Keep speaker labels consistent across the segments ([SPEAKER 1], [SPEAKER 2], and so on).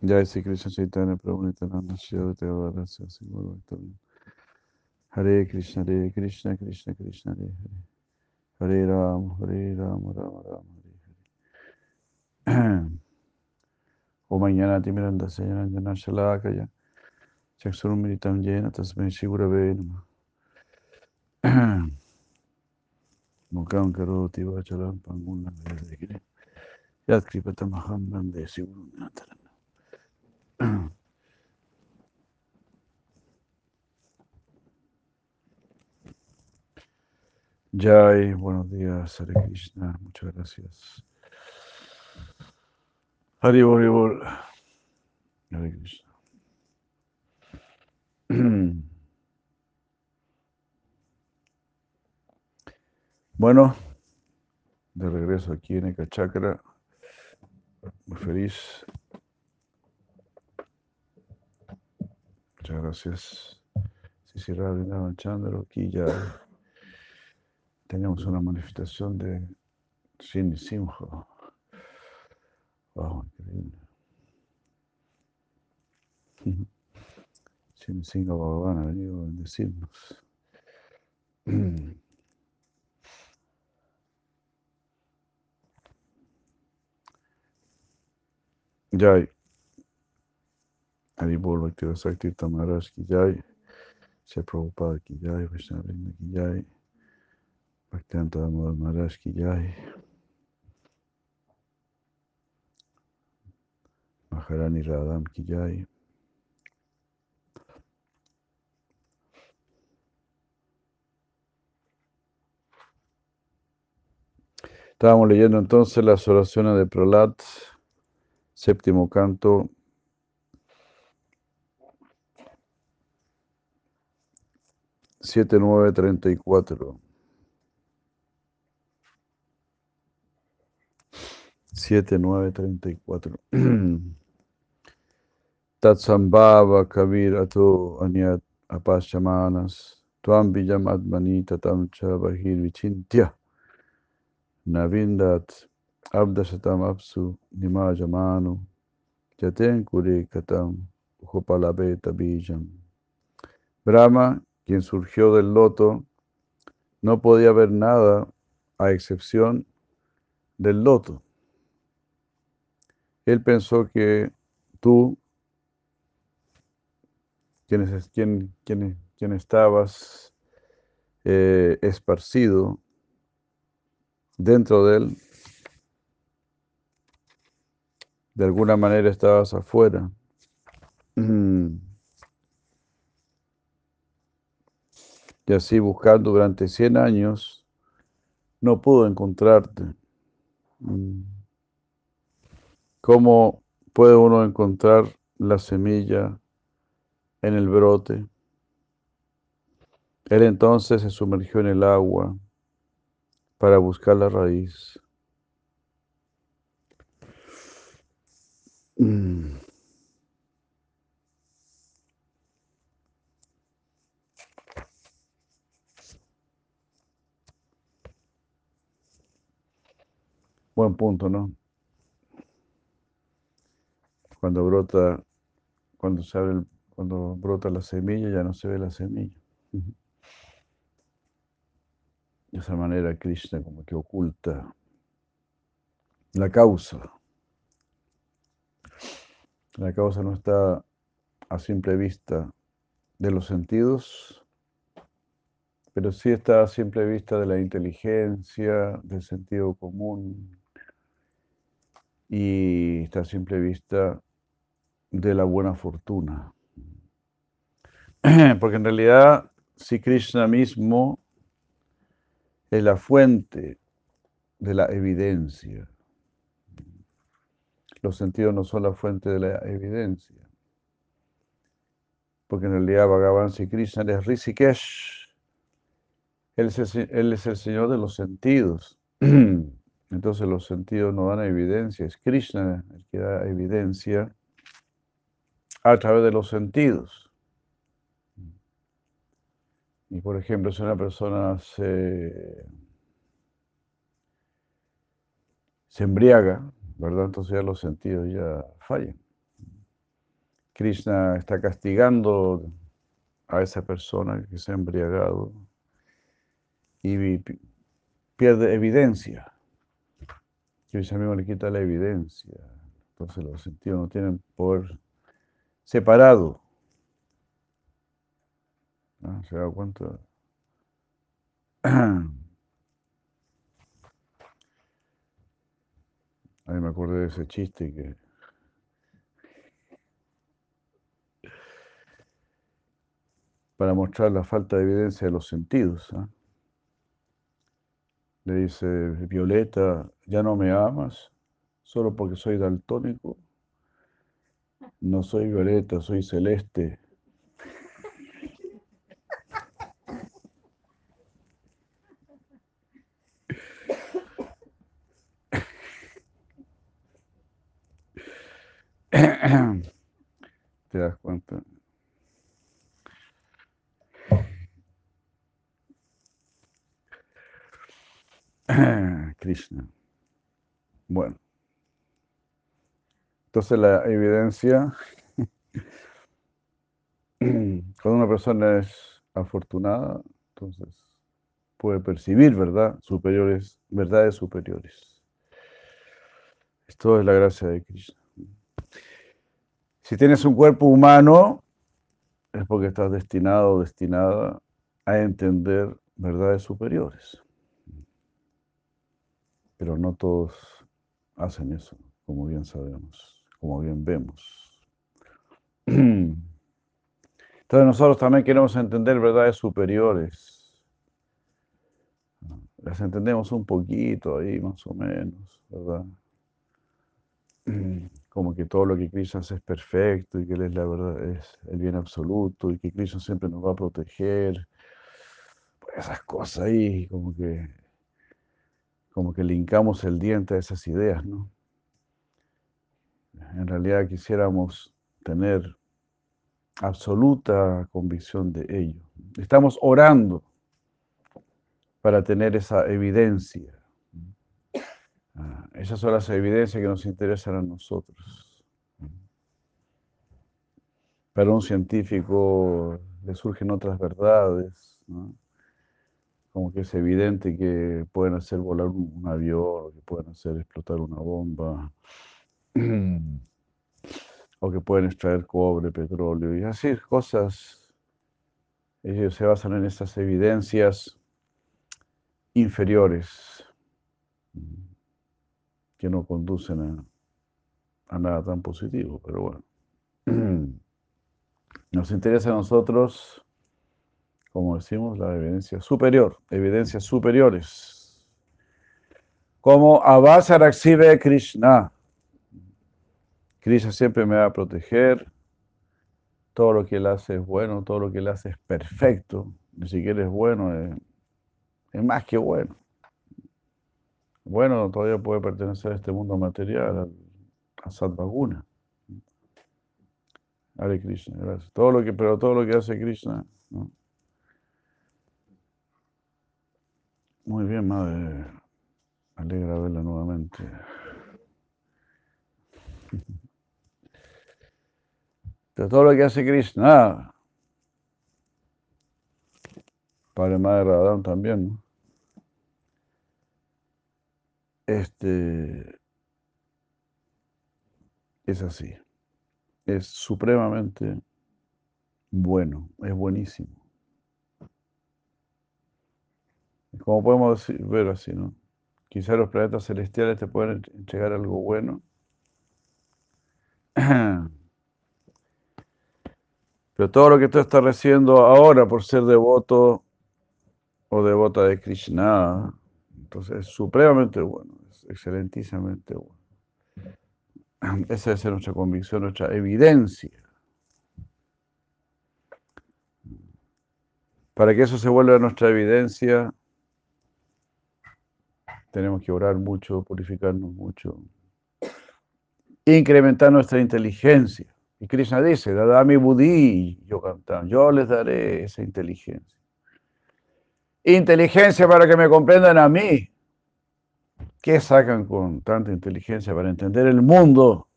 [SPEAKER 1] Jai Sri Krishna Chaitanya Prabhu Nityananda Shri Gadadhara Sivaguru Bhaktivinoda Hare Krishna Hare Krishna Krishna Krishna Hare Hare. Hare Ram Hare Ram Ram Ram Hare Hare. O mañana Timiranda Sayanandana Shalakaya Chaksurum Militam Yena Tasmai Shigurave Nama Mukam Karoti Vacharam Panguna Vedagire Yat Kripatamaham Bande Sigurum Nataram Jai, buenos días, Hare Krishna, muchas gracias. Hare Krishna. Bueno, de regreso aquí en Ekachakra, muy feliz. Muchas gracias. Si Chandra, aquí ya tenemos una manifestación de Shin Simha. Wow, increíble. Shin Simha Bhagavan ha venido a bendecirnos. Jai. Haribol Bhakti Sakti Tamaraj ki Jai. Se Prabhupada ki Jai. Vaishnavrinda ki Jai. Bhaktianta Damodar Maharaj ki Jai. Maharani Radham ki Jai. Estábamos leyendo entonces las oraciones de Pralat, séptimo canto. 7934. 7934. Tatsambhava Kabir Ato Anyat Apashamanas Tuam Vijam Admani Tatam Cha Bahir Vichintya Navindat Abdasatam Apsu Nimajamanu Jaten Kure Katam Upalabeta Bijam Brahma quien surgió del loto, no podía ver nada a excepción del loto. Él pensó que tú, quien, quien, quien, quien estabas eh, esparcido dentro de él, de alguna manera estabas afuera. Y así buscando durante 100 años, no pudo encontrarte. ¿Cómo puede uno encontrar la semilla en el brote? Él entonces se sumergió en el agua para buscar la raíz. Buen punto, ¿no? Cuando brota, cuando se abre, el, cuando brota la semilla, ya no se ve la semilla. De esa manera Krishna como que oculta la causa. La causa no está a simple vista de los sentidos, pero sí está a simple vista de la inteligencia, del sentido común y está a simple vista de la buena fortuna. Porque en realidad, si Krishna mismo es la fuente de la evidencia, los sentidos no son la fuente de la evidencia. Porque en realidad Bhagavan Sri Krishna es Rishikesh. Es, el, él es el Señor de los sentidos. Entonces los sentidos no dan evidencia. Es Krishna el que da evidencia a través de los sentidos. Y por ejemplo, si una persona se, embriaga, ¿verdad? Entonces ya los sentidos ya fallan. Krishna está castigando a esa persona que se ha embriagado y pierde evidencia. Krishna mismo le quita la evidencia. Entonces los sentidos no tienen poder separado. ¿Se da cuenta? Ahí me acordé de ese chiste que para mostrar la falta de evidencia de los sentidos. ¿ah? Le dice, Violeta, ¿ya no me amas? Solo porque soy daltónico. No soy Violeta, soy Celeste. ¿Te das cuenta? Bueno. Entonces la evidencia, cuando una persona es afortunada, entonces puede percibir verdad superiores, verdades superiores. Esto es la gracia de Krishna. Si tienes un cuerpo humano, es porque estás destinado o destinada a entender verdades superiores. Pero no todos hacen eso, como bien sabemos, como bien vemos. Entonces nosotros también queremos entender verdades superiores. Las entendemos un poquito ahí, más o menos, ¿verdad? Como que todo lo que Krishna hace es perfecto y que Él es la verdad, es el bien absoluto y que Krishna siempre nos va a proteger. Pues esas cosas ahí, como que como que linkamos el diente a esas ideas, ¿no? En realidad quisiéramos tener absoluta convicción de ello. Estamos orando para tener esa evidencia. Ah, esas son las evidencias que nos interesan a nosotros. Para un científico le surgen otras verdades, ¿no? Como que es evidente que pueden hacer volar un, avión, que pueden hacer explotar una bomba, o que pueden extraer cobre, petróleo, y así cosas. Ellos se basan en esas evidencias inferiores que no conducen a, a nada tan positivo, pero bueno. Nos interesa a nosotros como decimos, la evidencia superior, evidencias superiores. Como Avasaraxive Krishna. Krishna siempre me va a proteger. Todo lo que él hace es bueno, todo lo que él hace es perfecto. Ni siquiera es bueno, es, más que bueno. Bueno, todavía puede pertenecer a este mundo material, a, Satvaguna. Hare Krishna, gracias. Todo lo que, pero todo lo que hace Krishna, ¿no? Muy bien, madre. Alegra verla nuevamente. De todo lo que hace Krishna, Padre Madre Radhan también, ¿no? Este es así. Es supremamente bueno, es buenísimo. Como podemos ver así, ¿no? Quizá los planetas celestiales te pueden entregar algo bueno. Pero todo lo que tú estás recibiendo ahora por ser devoto o devota de Krishna, entonces es supremamente bueno, es excelentísimamente bueno. Esa es nuestra convicción, nuestra evidencia. Para que eso se vuelva nuestra evidencia, tenemos que orar mucho, purificarnos mucho, incrementar nuestra inteligencia. Y Krishna dice, Dadami Buddhi, yo cantan, yo les daré esa inteligencia. Inteligencia para que me comprendan a mí. ¿Qué sacan con tanta inteligencia para entender el mundo?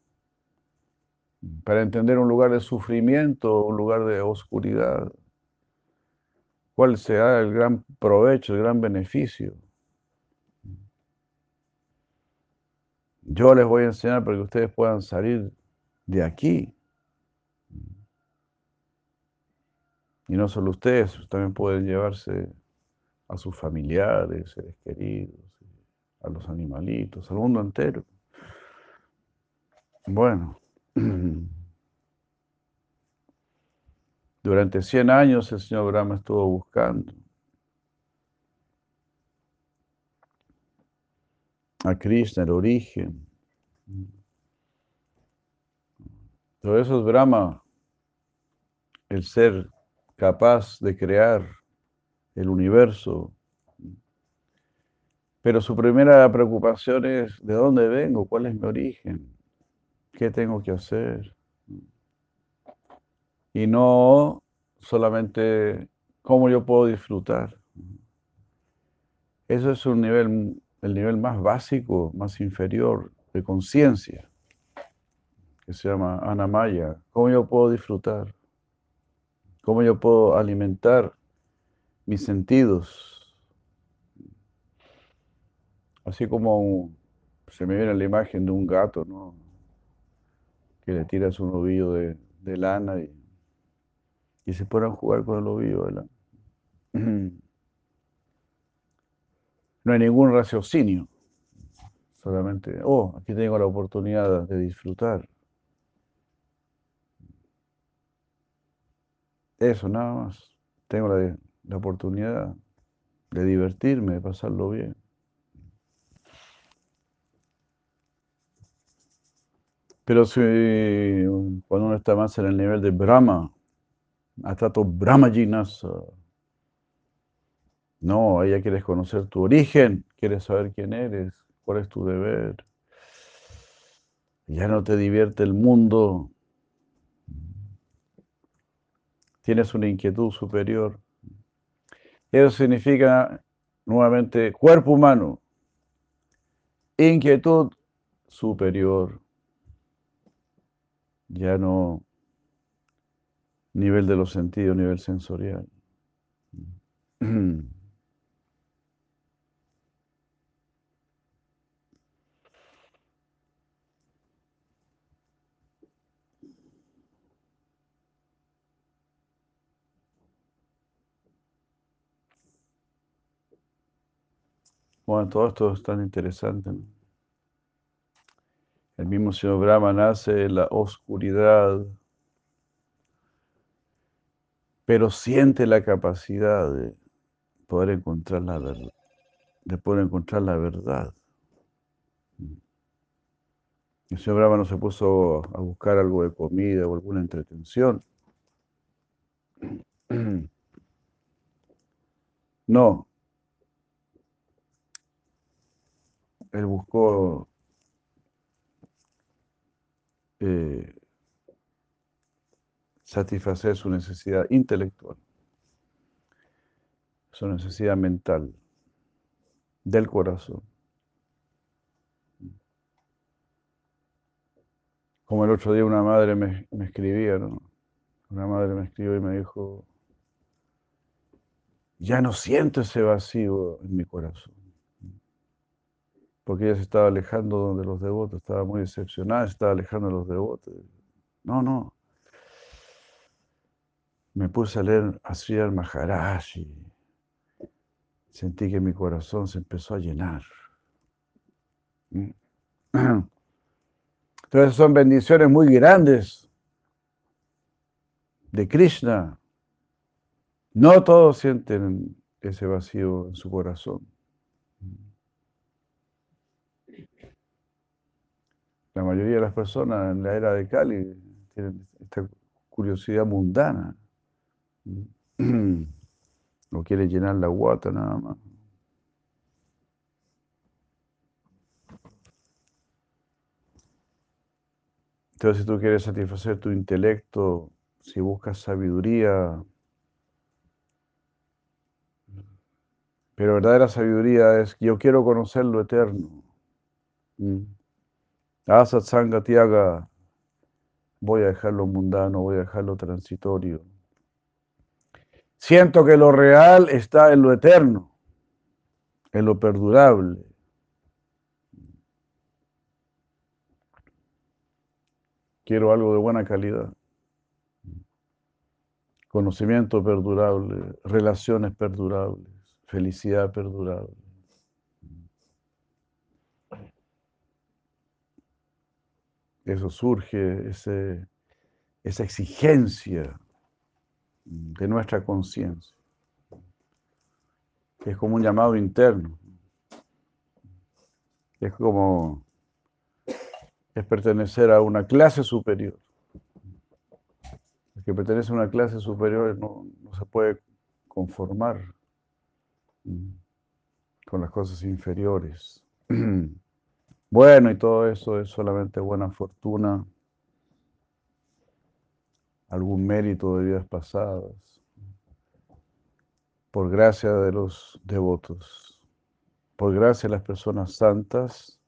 [SPEAKER 1] para entender un lugar de sufrimiento, un lugar de oscuridad. ¿Cuál será el gran provecho, el gran beneficio? Yo les voy a enseñar para que ustedes puedan salir de aquí. Y no solo ustedes, también pueden llevarse a sus familiares, seres queridos, a los animalitos, al mundo entero. Bueno, durante 100 años el señor Brahma estuvo buscando a Krishna, el origen. Todo eso es Brahma, el ser capaz de crear el universo. Pero su primera preocupación es, ¿de dónde vengo? ¿Cuál es mi origen? ¿Qué tengo que hacer? Y no solamente cómo yo puedo disfrutar. Eso es un nivel, el nivel más básico, más inferior de conciencia, que se llama Anamaya. ¿Cómo yo puedo disfrutar? cómo yo puedo alimentar mis sentidos. Así como se me viene la imagen de un gato, ¿no? Que le tiras un ovillo de, lana y, y se puedan jugar con el ovillo de lana. No hay ningún raciocinio, solamente, oh, aquí tengo la oportunidad de disfrutar. Eso, nada más. Tengo la, oportunidad de divertirme, de pasarlo bien. Pero si cuando uno está más en el nivel de Brahma, hasta tu Brahma Jinasa, no, ahí ya quieres conocer tu origen, quieres saber quién eres, cuál es tu deber. Ya no te divierte el mundo, tienes una inquietud superior. Eso significa nuevamente cuerpo humano, inquietud superior, ya no nivel de los sentidos, nivel sensorial. Todo esto es tan interesante. El mismo señor Brahma nace en la oscuridad, pero siente la capacidad de poder encontrar la verdad, de poder encontrar la verdad. El señor Brahma no se puso a buscar algo de comida o alguna entretención. No, él buscó eh, satisfacer su necesidad intelectual, su necesidad mental, del corazón. Como el otro día una madre me, me escribía, ¿no? Una madre me escribió y me dijo, ya no siento ese vacío en mi corazón porque ella se estaba alejando de los devotos, estaba muy decepcionada, se estaba alejando de los devotos. No, no. Me puse a leer a Sri Maharaj y sentí que mi corazón se empezó a llenar. Entonces son bendiciones muy grandes de Krishna. No todos sienten ese vacío en su corazón. La mayoría de las personas en la era de Cali tienen esta curiosidad mundana. No quiere llenar la guata nada más. Entonces, si tú quieres satisfacer tu intelecto, si buscas sabiduría, pero verdadera sabiduría es yo quiero conocer lo eterno. Asatsanga Tiaga voy a dejar lo mundano, voy a dejar lo transitorio. Siento que lo real está en lo eterno, en lo perdurable. Quiero algo de buena calidad. Conocimiento perdurable, relaciones perdurables, felicidad perdurable. Eso surge, esa exigencia de nuestra conciencia, que es como un llamado interno. Es como es pertenecer a una clase superior. El que pertenece a una clase superior no, no se puede conformar con las cosas inferiores. Bueno, y todo eso es solamente buena fortuna, algún mérito de vidas pasadas, por gracia de los devotos, por gracia de las personas santas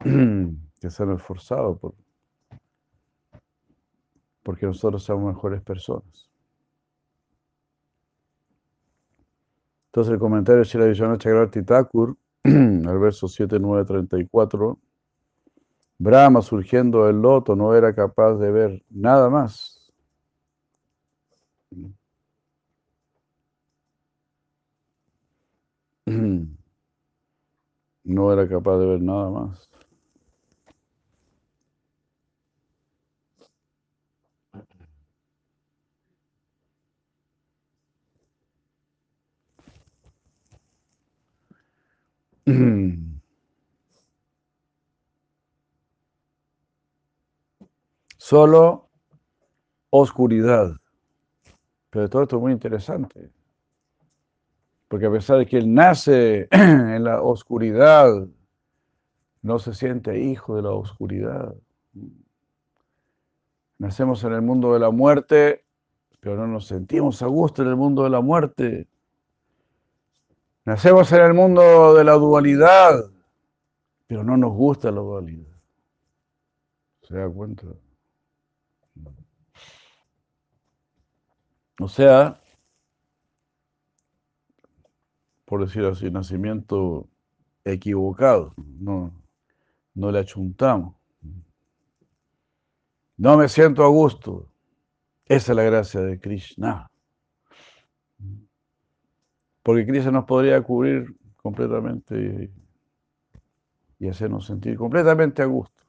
[SPEAKER 1] que se han esforzado por, porque nosotros somos mejores personas. Entonces el comentario de Shira Vishwanath al verso 7, 9, 34, Brahma surgiendo del loto no era capaz de ver nada más. No era capaz de ver nada más. Solo oscuridad. Pero todo esto es muy interesante. Porque a pesar de que él nace en la oscuridad, no se siente hijo de la oscuridad. Nacemos en el mundo de la muerte, pero no nos sentimos a gusto en el mundo de la muerte. Nacemos en el mundo de la dualidad, pero no nos gusta la dualidad. ¿Se da cuenta? O sea, por decir así, nacimiento equivocado, no, no le achuntamos. No me siento a gusto. Esa es la gracia de Krishna. Porque Cristo nos podría cubrir completamente y, hacernos sentir completamente a gusto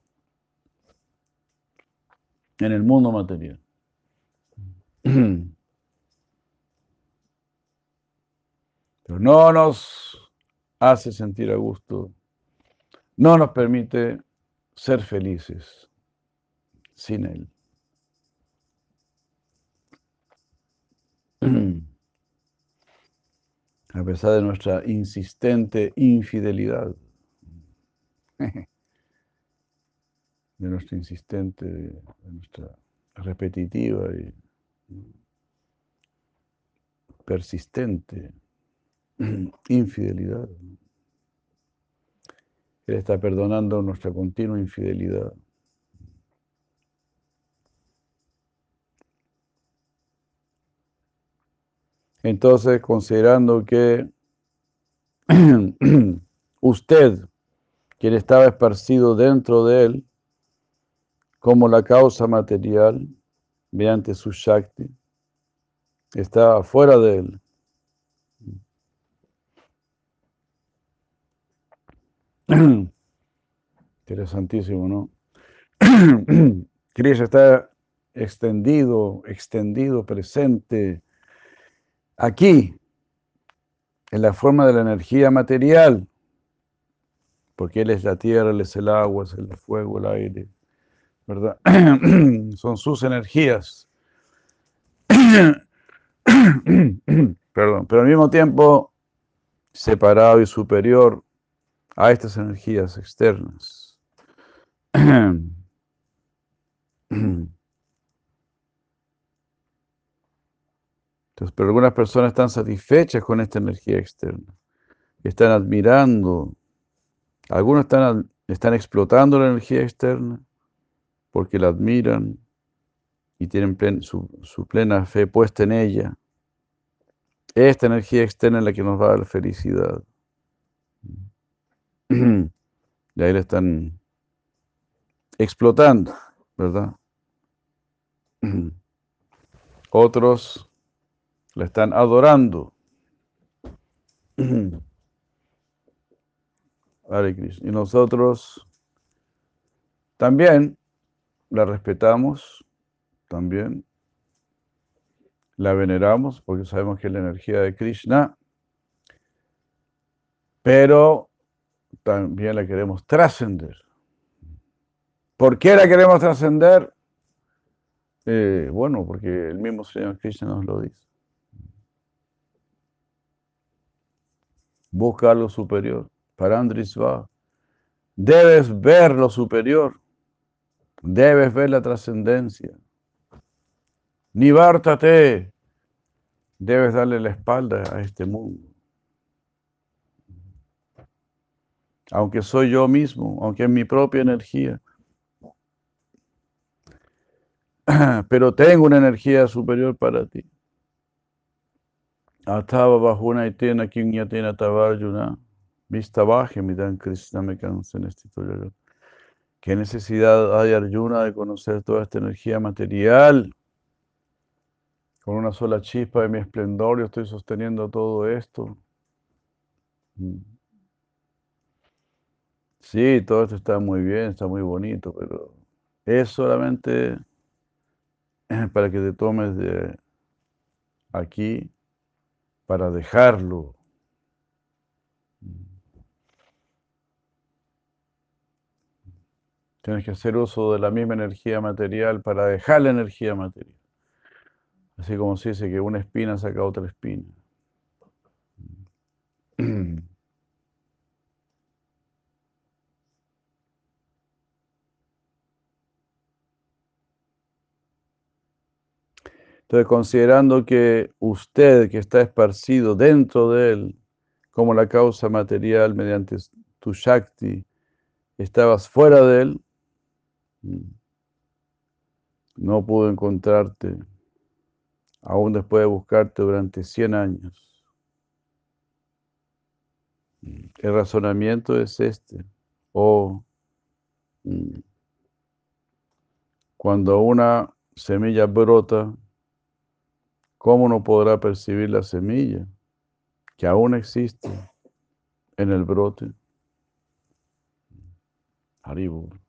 [SPEAKER 1] en el mundo material. Pero no nos hace sentir a gusto, no nos permite ser felices sin Él. a pesar de nuestra insistente infidelidad, de nuestra insistente, de nuestra repetitiva y persistente infidelidad. Él está perdonando nuestra continua infidelidad. Entonces, considerando que usted, quien estaba esparcido dentro de él, como la causa material, mediante su Shakti, estaba fuera de él. Interesantísimo, ¿no? Krishna está extendido, extendido, presente, aquí, en la forma de la energía material, porque Él es la tierra, Él es el agua, es el fuego, el aire, ¿verdad? Son sus energías. Perdón, pero al mismo tiempo separado y superior a estas energías externas. pero algunas personas están satisfechas con esta energía externa, están admirando, algunos están, están explotando la energía externa, porque la admiran y tienen su, su, plena fe puesta en ella. Esta energía externa es la que nos va a dar felicidad. Y ahí la están explotando, ¿verdad? Otros la están adorando. Y nosotros también la respetamos, también la veneramos, porque sabemos que es la energía de Krishna, pero también la queremos trascender. ¿Por qué la queremos trascender? Eh, bueno, porque el mismo Señor Krishna nos lo dice. Busca lo superior. Para va. Debes ver lo superior. Debes ver la trascendencia. Nivártate. Debes darle la espalda a este mundo. Aunque soy yo mismo, aunque es mi propia energía. Pero tengo una energía superior para ti. Atava bajuna itena kinyatena tavarjuna. Vista baje, mi dan Krishna me cansa en este ¿Qué necesidad hay Arjuna de conocer toda esta energía material? Con una sola chispa de mi esplendor yo estoy sosteniendo todo esto. Mm. Sí, todo esto está muy bien, está muy bonito, pero es solamente para que te tomes de aquí para dejarlo. Tienes que hacer uso de la misma energía material para dejar la energía material. Así como se dice que una espina saca otra espina. Entonces, considerando que usted que está esparcido dentro de él, como la causa material mediante tu Shakti, estabas fuera de él, no pudo encontrarte, aún después de buscarte durante 100 años. El razonamiento es este. O mm, cuando una semilla brota, ¿cómo no podrá percibir la semilla que aún existe en el brote? Haribur.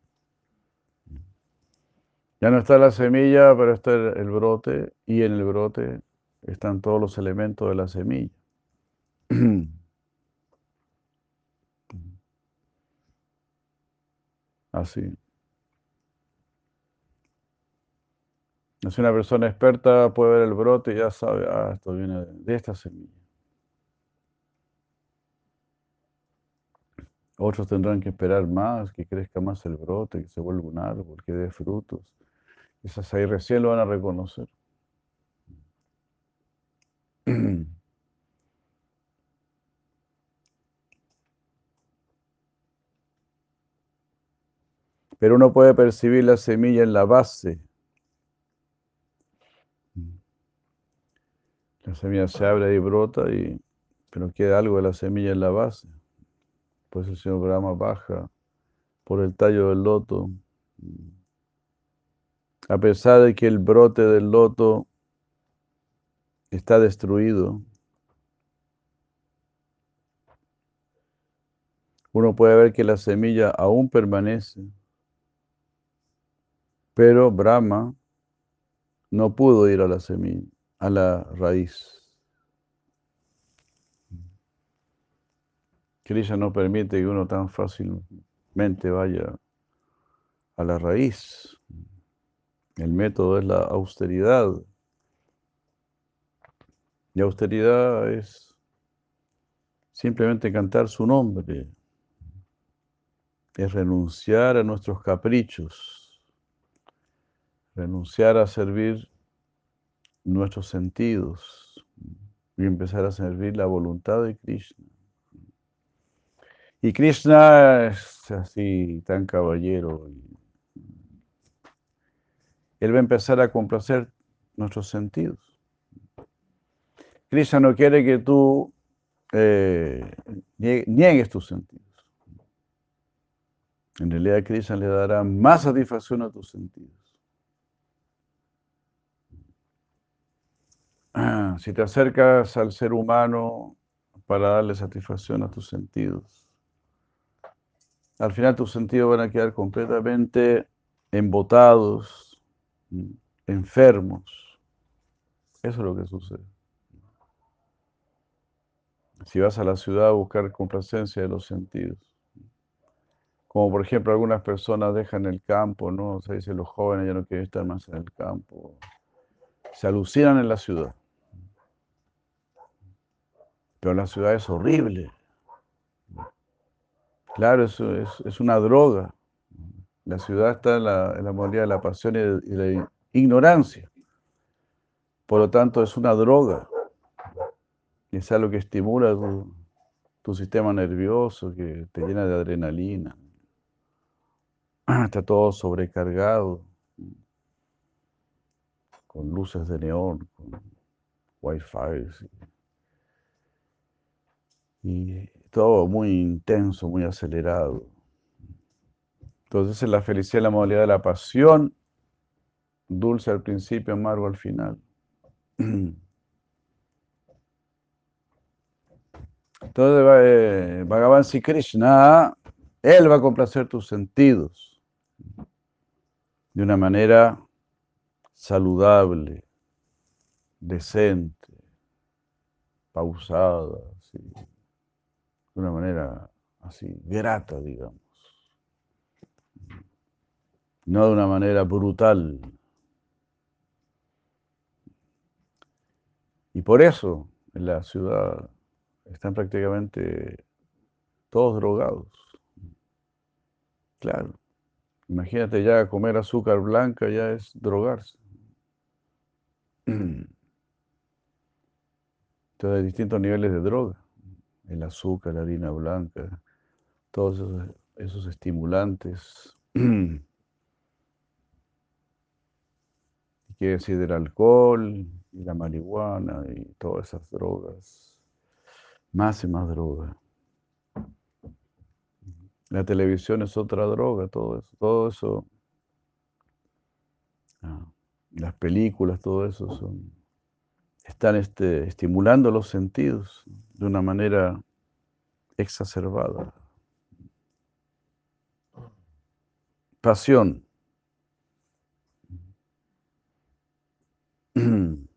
[SPEAKER 1] Ya no está la semilla, pero está el, brote y en el brote están todos los elementos de la semilla. Así. Si una persona experta puede ver el brote y ya sabe, ah, esto viene de esta semilla. Otros tendrán que esperar más, que crezca más el brote, que se vuelva un árbol, que dé frutos. Esas ahí recién lo van a reconocer. Pero uno puede percibir la semilla en la base. La semilla se abre y brota, y, pero queda algo de la semilla en la base. Pues el señor Brahma baja por el tallo del loto. A pesar de que el brote del loto está destruido, uno puede ver que la semilla aún permanece, pero Brahma no pudo ir a la semilla, a la raíz. Krishna no permite que uno tan fácilmente vaya a la raíz. El método es la austeridad. Y austeridad es simplemente cantar su nombre. Es renunciar a nuestros caprichos. Renunciar a servir nuestros sentidos y empezar a servir la voluntad de Krishna. Y Krishna es así tan caballero Él va a empezar a complacer nuestros sentidos. Krishna no quiere que tú eh, niegues tus sentidos. En realidad Krishna le dará más satisfacción a tus sentidos. Si te acercas al ser humano para darle satisfacción a tus sentidos, al final tus sentidos van a quedar completamente embotados, enfermos. Eso es lo que sucede. Si vas a la ciudad a buscar complacencia de los sentidos. Como por ejemplo algunas personas dejan el campo, ¿no? O sea, dicen los jóvenes ya no quieren estar más en el campo. Se alucinan en la ciudad. Pero la ciudad es horrible. Claro, es, una droga. La ciudad está en la, en modalidad de la pasión y, la ignorancia. Por lo tanto, es una droga. Y es algo que estimula tu, sistema nervioso, que te llena de adrenalina. Está todo sobrecargado, con luces de neón, con wifi. Y todo muy intenso, muy acelerado. Entonces es la felicidad, la modalidad de la pasión, dulce al principio, amargo al final. Entonces eh, Bhagavan Sri Krishna, Él va a complacer tus sentidos de una manera saludable, decente, pausada, de una manera así, grata, digamos. No de una manera brutal. Y por eso en la ciudad están prácticamente todos drogados. Claro. Imagínate ya comer azúcar blanca ya es drogarse. Entonces hay distintos niveles de droga el azúcar, la harina blanca, todos esos, estimulantes. y qué decir del alcohol y la marihuana y todas esas drogas. Más y más droga. La televisión es otra droga, todo eso. Todo eso. Ah, las películas, todo eso son están este, estimulando los sentidos de una manera exacerbada. Pasión.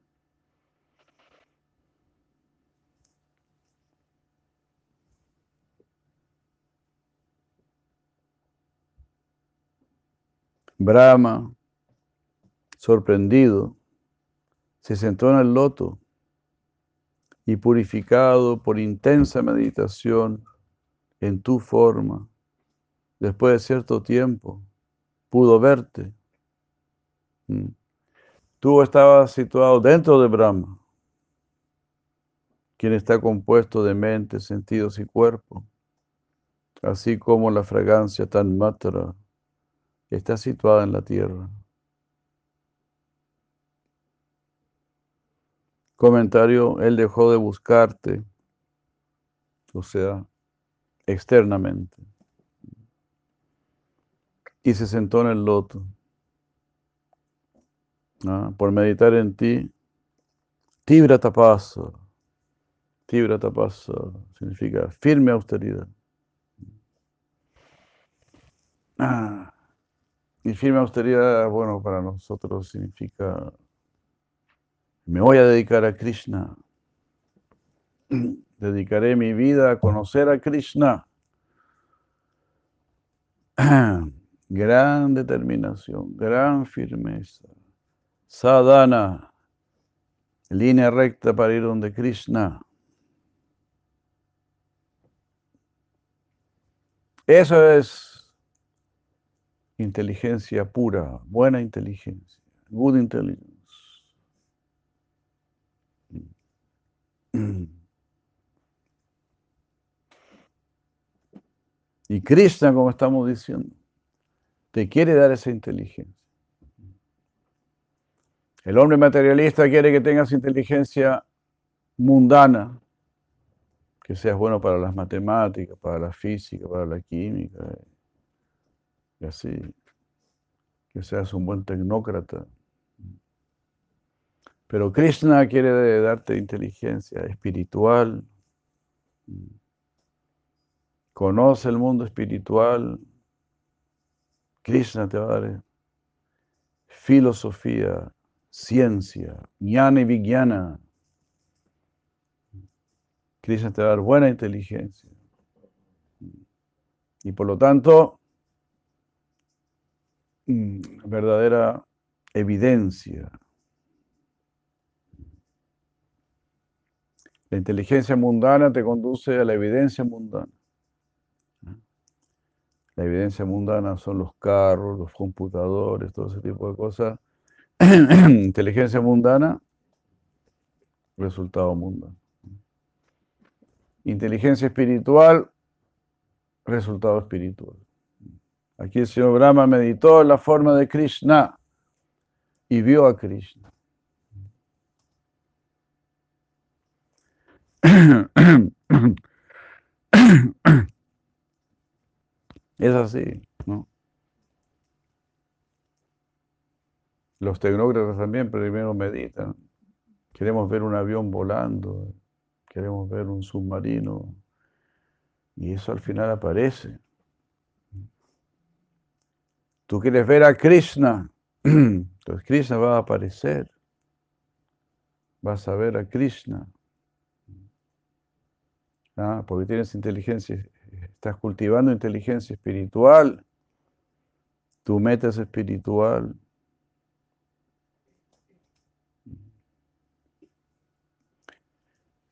[SPEAKER 1] Brahma, sorprendido, se sentó en el loto y purificado por intensa meditación en tu forma, después de cierto tiempo, pudo verte. Mm. Tú estabas situado dentro de Brahma, quien está compuesto de mente, sentidos y cuerpo, así como la fragancia tan matra está situada en la tierra. Comentario, él dejó de buscarte, o sea, externamente, y se sentó en el loto. Por meditar en ti, tibra tapasa. Tibra tapasa significa firme austeridad. Ah, y firme austeridad, bueno, para nosotros significa me voy a dedicar a Krishna. Dedicaré mi vida a conocer a Krishna. Gran determinación, gran firmeza. Sadhana, línea recta para ir donde Krishna. Eso es inteligencia pura, buena inteligencia, good intelligence. Y Krishna, como estamos diciendo, te quiere dar esa inteligencia. El hombre materialista quiere que tengas inteligencia mundana, que seas bueno para las matemáticas, para la física, para la química, y así, que seas un buen tecnócrata. Pero Krishna quiere darte inteligencia espiritual. Conoce el mundo espiritual. Krishna te va a dar filosofía, ciencia, jnana y vigyana. Krishna te va a dar buena inteligencia. Y por lo tanto, mm, verdadera evidencia. La inteligencia mundana te conduce a la evidencia mundana. La evidencia mundana son los carros, los computadores, todo ese tipo de cosas. inteligencia mundana, resultado mundano. Inteligencia espiritual, resultado espiritual. Aquí el señor Brahma meditó en la forma de Krishna y vio a Krishna. Es así, ¿no? Los tecnócratas también primero meditan. Queremos ver un avión volando, queremos ver un submarino, y eso al final aparece. Tú quieres ver a Krishna, entonces Krishna va a aparecer. Vas a ver a Krishna. ¿Ah? Porque tienes inteligencia, estás cultivando inteligencia espiritual. Tu meta es espiritual.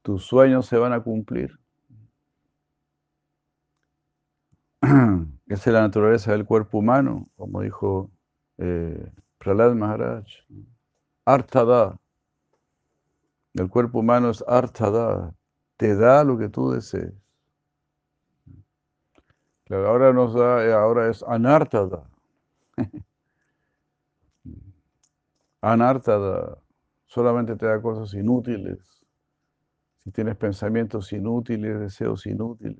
[SPEAKER 1] tus sueños se van a cumplir. Esa es la naturaleza del cuerpo humano, como dijo eh, Prahlad Maharaj. Artada. El cuerpo humano es artada. Te da lo que tú desees. ahora nos da, eh, ahora es anartada. anartada. Solamente te da cosas inútiles si tienes pensamientos inútiles, deseos inútiles.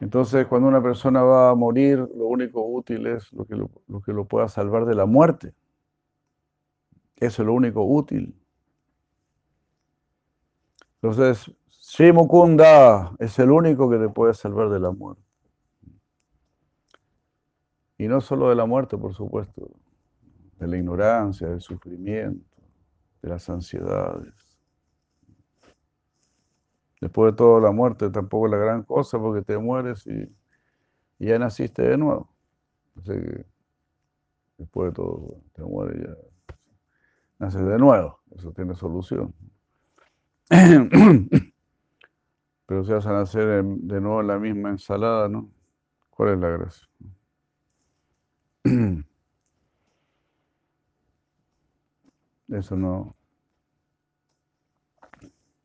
[SPEAKER 1] Entonces, cuando una persona va a morir, lo único útil es lo que lo, que lo pueda salvar de la muerte. Es lo único útil. Entonces, Shimukunda es el único que te puede salvar de la muerte. Y no solo de la muerte, por supuesto, de la ignorancia, del sufrimiento, de las ansiedades. Después de todo, la muerte tampoco es la gran cosa porque te mueres y, ya naciste de nuevo. Después de todo, te mueres ya naces de nuevo. Eso tiene solución. Pero si vas a nacer de nuevo la misma ensalada, ¿no? ¿Cuál es la gracia? Eso no.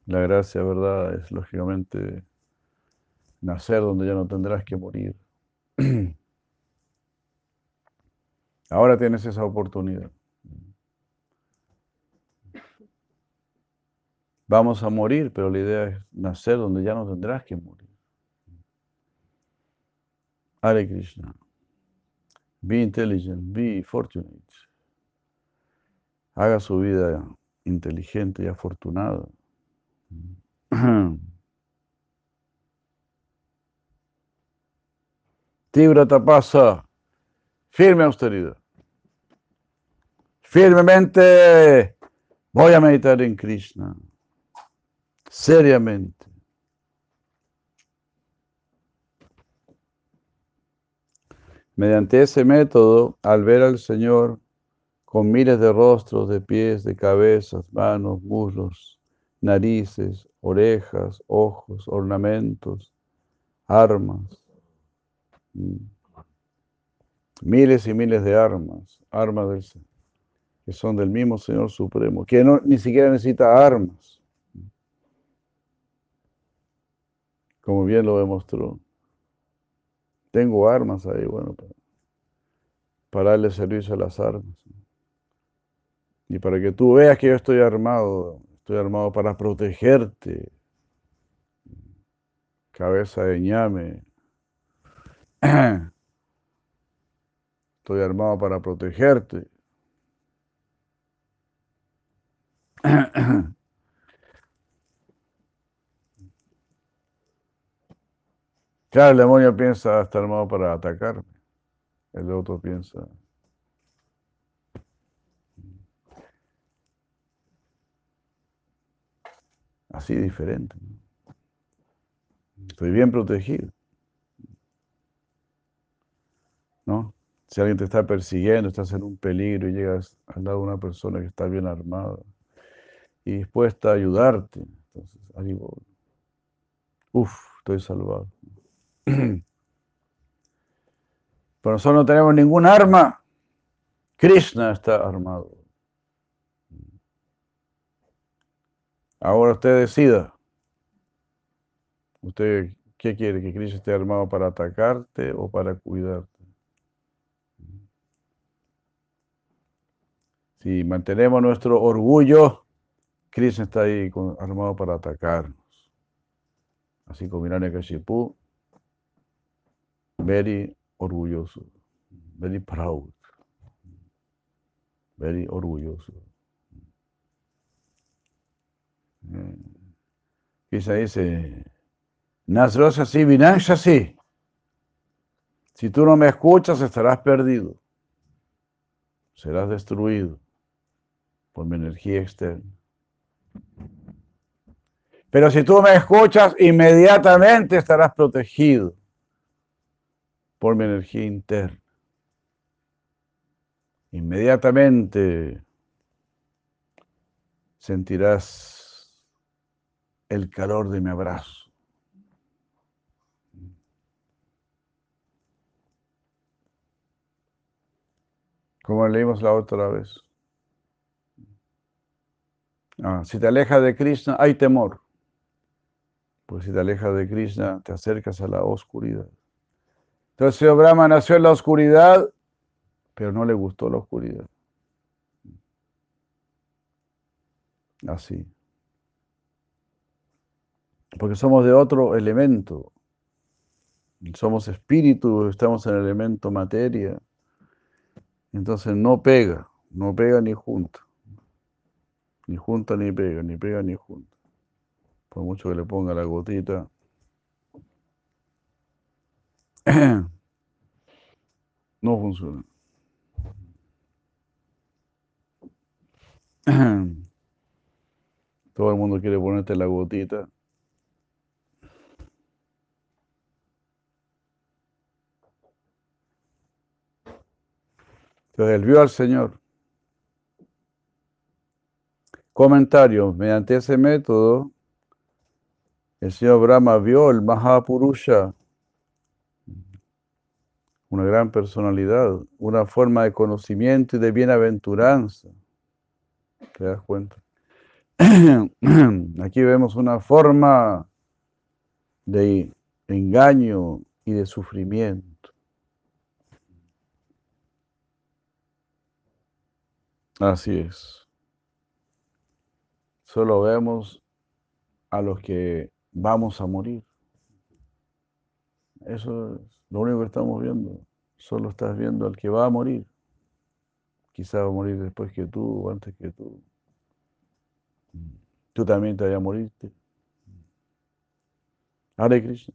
[SPEAKER 1] La gracia, ¿verdad? Es lógicamente nacer donde ya no tendrás que morir. Ahora tienes esa oportunidad. Vamos a morir, pero la idea es nacer donde ya no tendrás que morir. Hare Krishna. Be intelligent, be fortunate haga su vida inteligente y afortunada. Tibra tapasa, firme austeridad. Firmemente voy a meditar en Krishna. Seriamente. Mediante ese método, al ver al Señor con miles de rostros, de pies, de cabezas, manos, muslos, narices, orejas, ojos, ornamentos, armas. Mm. Miles y miles de armas, armas del, que son del mismo Señor Supremo, que no, ni siquiera necesita armas, como bien lo demostró. Tengo armas ahí, bueno, para darle servicio a las armas. Y para que tú veas que yo estoy armado, estoy armado para protegerte. Cabeza de ñame. Estoy armado para protegerte. Claro, el demonio piensa, está armado para atacarme. El otro piensa, así diferente. Estoy bien protegido. ¿No? Si alguien te está persiguiendo, estás en un peligro y llegas al lado de una persona que está bien armada y dispuesta a ayudarte, entonces, digo, uff, estoy salvado. Pero nosotros no tenemos ningún arma. Krishna está armado. Ahora usted decida. ¿Usted qué quiere? ¿Que Krishna esté armado para atacarte o para cuidarte? Si mantenemos nuestro orgullo, Krishna está ahí armado para atacarnos. Así como Hiranyakashipu very orgulloso, very proud, very orgulloso. Quizá eh, dice, Nasrosa así, así. Si tú no me escuchas, estarás perdido. Serás destruido por mi energía externa. Pero si tú me escuchas, inmediatamente estarás protegido por mi energía interna. Inmediatamente sentirás el calor de mi abrazo. Como leímos la otra vez. Ah, si te alejas de Krishna, hay temor. Pues si te alejas de Krishna, te acercas a la oscuridad. Entonces Brahma nació en la oscuridad, pero no le gustó la oscuridad. Así. Porque somos de otro elemento. Somos espíritu, estamos en el elemento materia. Entonces no pega, no pega ni junta. Ni junta ni pega, ni pega ni junta. Por mucho que le ponga la gotita. no funciona. Todo el mundo quiere ponerte la gotita. Entonces él vio al Señor. Comentario. Mediante ese método, el señor Brahma vio el Mahapurusha una gran personalidad, una forma de conocimiento y de bienaventuranza. ¿Te das cuenta? Aquí vemos una forma de engaño y de sufrimiento. Así es. Solo vemos a los que vamos a morir. Eso es lo único que estamos viendo, solo estás viendo al que va a morir. Quizá va a morir después que tú o antes que tú. Tú también te vayas a morirte. Hare Krishna.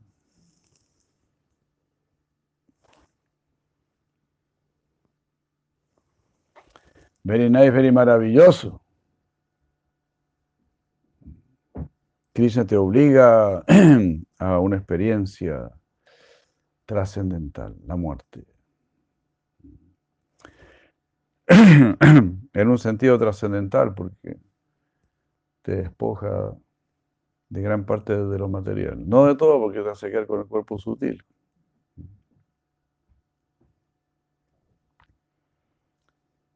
[SPEAKER 1] Very nice, very maravilloso. Krishna te obliga a una experiencia trascendental, la muerte. en un sentido trascendental, porque te despoja de gran parte de lo material. No de todo, porque te hace quedar con el cuerpo sutil.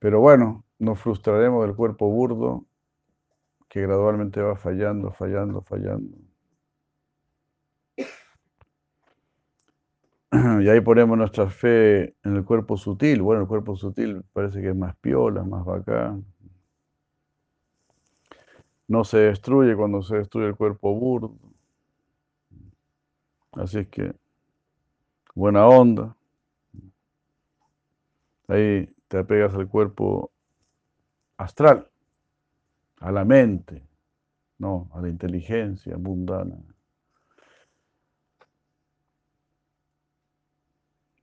[SPEAKER 1] Pero bueno, nos frustraremos del cuerpo burdo que gradualmente va fallando, fallando, fallando. y ahí ponemos nuestra fe en el cuerpo sutil. Bueno, el cuerpo sutil parece que es más piola, más bacán. No se destruye cuando se destruye el cuerpo burdo. Así es que, buena onda. Ahí te apegas al cuerpo astral, a la mente, no, a la inteligencia mundana.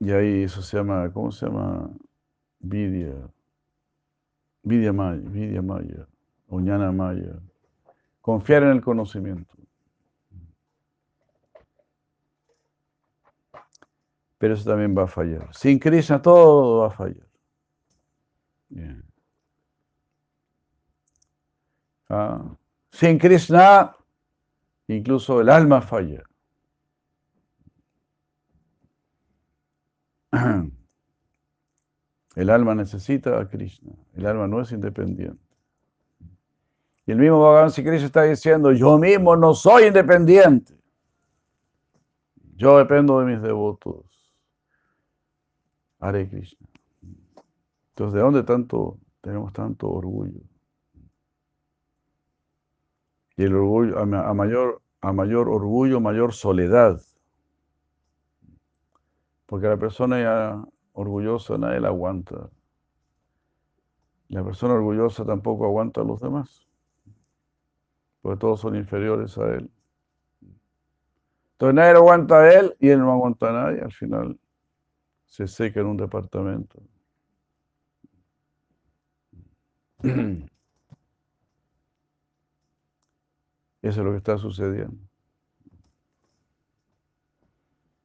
[SPEAKER 1] Y ahí eso se llama, ¿cómo se llama? Vidya. Vidya Maya, Vidya Maya, Oñana Maya. Confiar en el conocimiento. Pero eso también va a fallar. Sin Krishna todo va a fallar. Ah, sin Krishna, incluso el alma falla. El alma necesita a Krishna. El alma no es independiente. Y el mismo Bhagavan Krishna está diciendo, yo mismo no soy independiente. Yo dependo de mis devotos. Hare Krishna. Entonces, ¿de dónde tanto tenemos tanto orgullo? Y el orgullo, a, mayor, a mayor orgullo, mayor soledad. Porque la persona ya orgullosa nadie la aguanta. La persona orgullosa tampoco aguanta a los demás. Porque todos son inferiores a él. Entonces nadie lo aguanta a él y él no aguanta a nadie. Al final se seca en un departamento. Eso es lo que está sucediendo.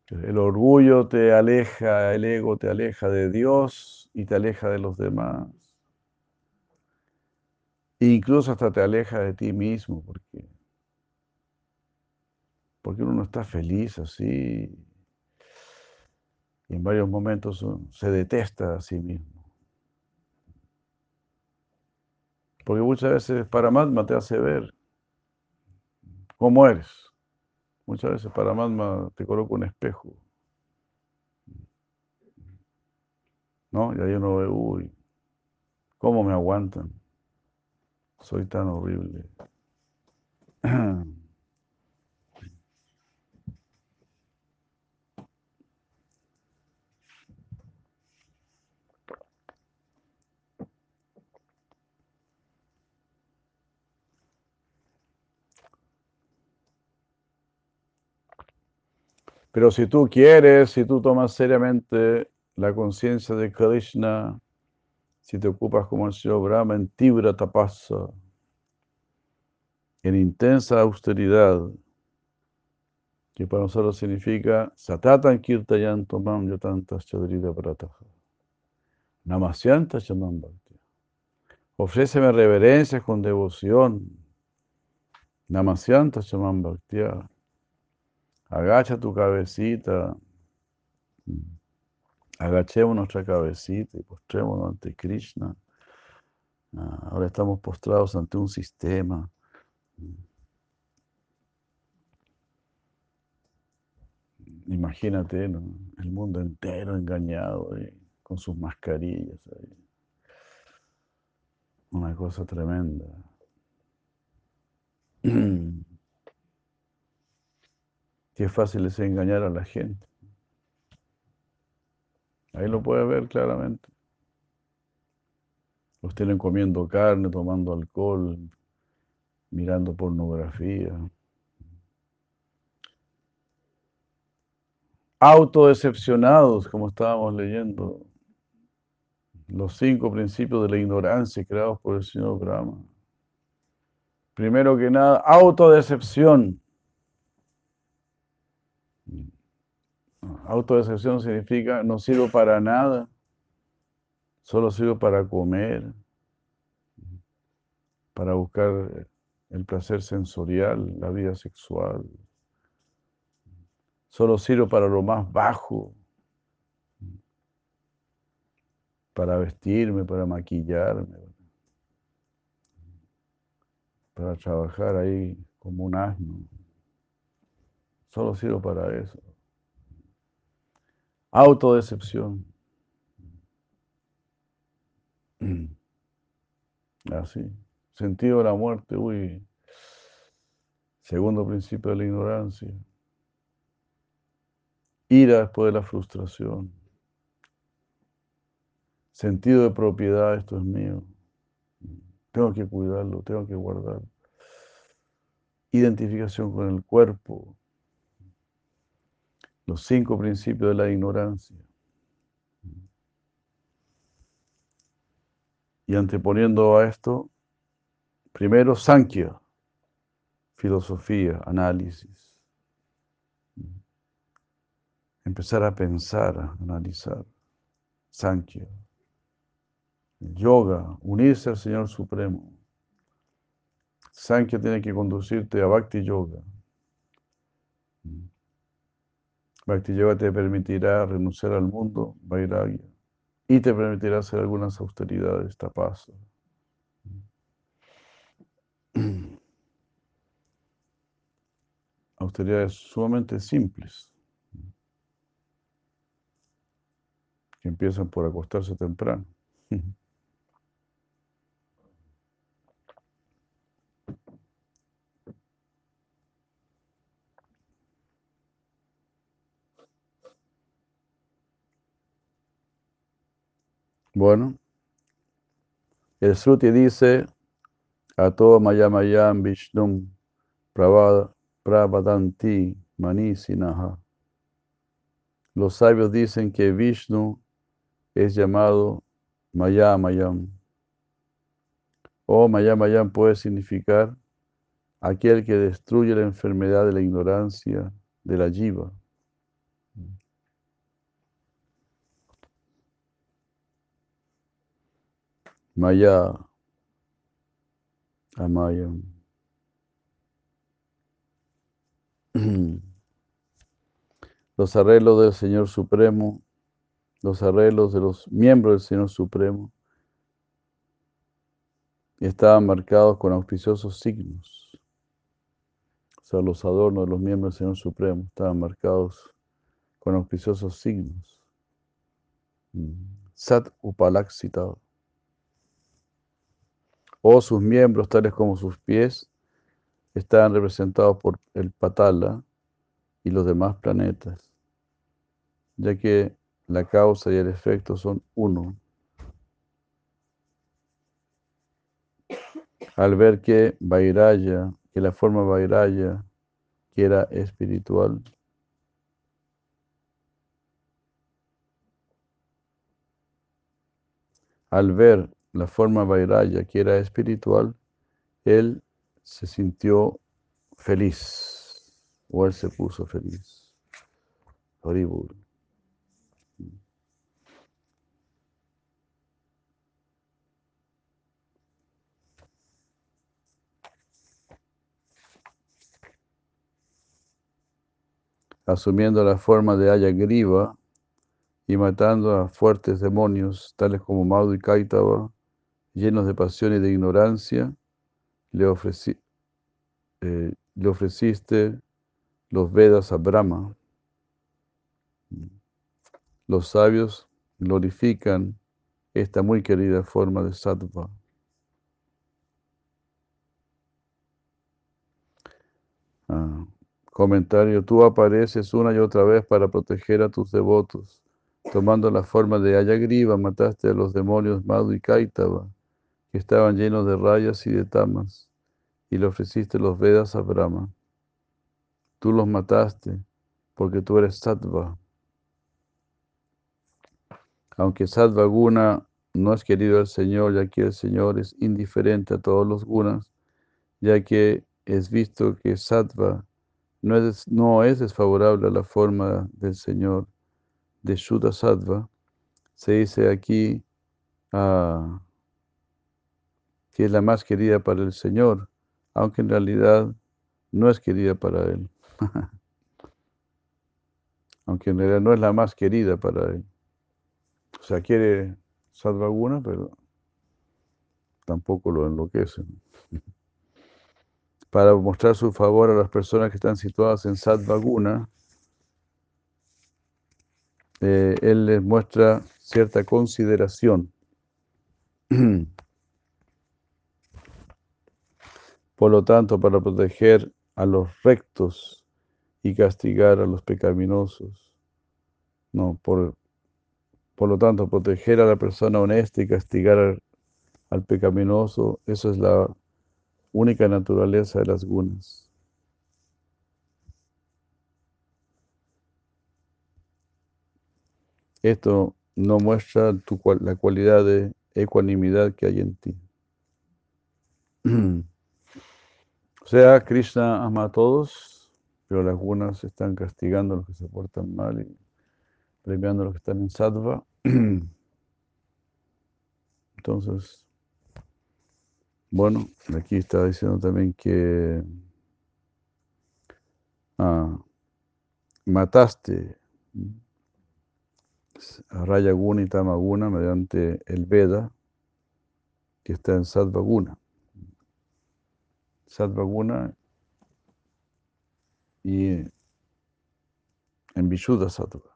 [SPEAKER 1] El orgullo te aleja, el ego te aleja de Dios y te aleja de los demás. E incluso hasta te aleja de ti mismo, porque, porque uno no está feliz así. Y en varios momentos se detesta a sí mismo. Porque muchas veces Paramatma te hace ver cómo eres. Muchas veces Paramatma te coloca un espejo. ¿No? Y ahí uno ve, uy, ¿cómo me aguantan? Soy tan horrible. Pero si tú quieres, si tú tomas seriamente la conciencia de Krishna, si te ocupas como el Señor Brahma en Tibra Tapasa, en intensa austeridad, que para nosotros significa Satatan Kirtayan Tomam Yatantas Chadrida Prataha. Namasyanta Chamam. Ofréceme reverencias con devoción. Namasyanta Chamam Bhakti. Agacha tu cabecita. Agachemos nuestra cabecita y postrémonos ante Krishna. Ah, ahora estamos postrados ante un sistema. Imagínate el mundo entero engañado con sus mascarillas. Una cosa tremenda. Qué fácil es engañar a la gente. Ahí lo puede ver claramente. Los tienen comiendo carne, tomando alcohol, mirando pornografía. Autodecepcionados, como estábamos leyendo, los cinco principios de la ignorancia creados por el señor Brahma. Primero que nada, autodecepción. Autodecepción significa no sirvo para nada, solo sirvo para comer, para buscar el placer sensorial, la vida sexual. Solo sirvo para lo más bajo, para vestirme, para maquillarme, para trabajar ahí como un asno. Solo sirvo para eso. Autodecepción. Así. Sentido de la muerte, uy. Segundo principio de la ignorancia. Ira después de la frustración. Sentido de propiedad, esto es mío. Tengo que cuidarlo, tengo que guardar. Identificación con el cuerpo. Los cinco principios de la ignorancia. Y anteponiendo a esto, primero Sankhya, filosofía, análisis. Empezar a pensar, a analizar. Sankhya. Yoga, unirse al Señor Supremo. Sankhya tiene que conducirte a Bhakti Yoga. Bhakti te permitirá renunciar al mundo, Vairagya, y te permitirá hacer algunas austeridades, tapas. Austeridades sumamente simples, que empiezan por acostarse temprano. Bueno, el Sruti dice, Ato Mayamayam Vishnum Pravadanti Manisinaha. Los sabios dicen que Vishnu es llamado Mayamayam. O Mayamayam puede significar aquel que destruye la enfermedad de la ignorancia de la jiva. Maya, Amaya. Los arreglos del Señor Supremo, los arreglos de los miembros del Señor Supremo, estaban marcados con auspiciosos signos. O sea, los adornos de los miembros del Señor Supremo estaban marcados con auspiciosos signos. Mm. Sat Upalaksita o sus miembros, tales como sus pies, están representados por el Patala y los demás planetas, ya que la causa y el efecto son uno. Al ver que Vairaya, que la forma Vairaya, que era espiritual, al ver la forma Vairaya, que era espiritual, él se sintió feliz, o él se puso feliz. Horrible. Asumiendo la forma de Ayagriva y matando a fuertes demonios, tales como Madhu y Kaitava, llenos de pasión y de ignorancia, le, ofrecí, eh, le ofreciste los Vedas a Brahma. Los sabios glorifican esta muy querida forma de sattva. Ah, comentario, tú apareces una y otra vez para proteger a tus devotos. Tomando la forma de Ayagriva, mataste a los demonios Madhu y Kaitava que estaban llenos de rayas y de tamas, y le ofreciste los Vedas a Brahma. Tú los mataste porque tú eres sattva. Aunque sattva guna no es querido al Señor, ya que el Señor es indiferente a todos los gunas, ya que es visto que sattva no es, no es desfavorable a la forma del Señor de Shuddha sattva, se dice aquí a que es la más querida para el Señor, aunque en realidad no es querida para Él. aunque en realidad no es la más querida para Él. O sea, quiere Sadvaguna, pero tampoco lo enloquece. Para mostrar su favor a las personas que están situadas en Sadvaguna, eh, él les muestra cierta consideración. Por lo tanto, para proteger a los rectos y castigar a los pecaminosos, no, por, por lo tanto, proteger a la persona honesta y castigar al, pecaminoso, eso es la única naturaleza de las gunas. Esto no muestra la cualidad de ecuanimidad que hay en ti. O sea, Krishna ama a todos, pero las gunas están castigando a los que se portan mal y premiando a los que están en sattva. Entonces, bueno, aquí está diciendo también que ah, mataste a Raya Guna y Tamaguna mediante el Veda que está en Sattva Guna. Sattva Guna y en Vishuddha Sattva.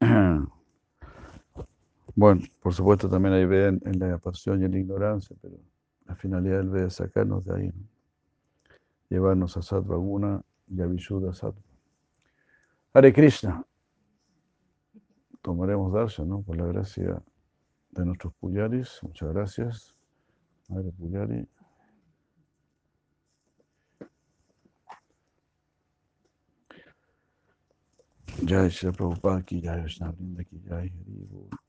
[SPEAKER 1] Bueno, por supuesto también hay Veda en, la pasión y en la ignorancia, pero la finalidad del Veda es sacarnos de ahí, llevarnos a Sattva Guna y a Vishuddha Sattva. Hare Krishna tomaremos darshan, ¿no? Por la gracia de nuestros puyaris. Muchas gracias. Madre Puyari. Jai Shri Prabhupada ki jai, Vishnu Vrinda ki jai, Hari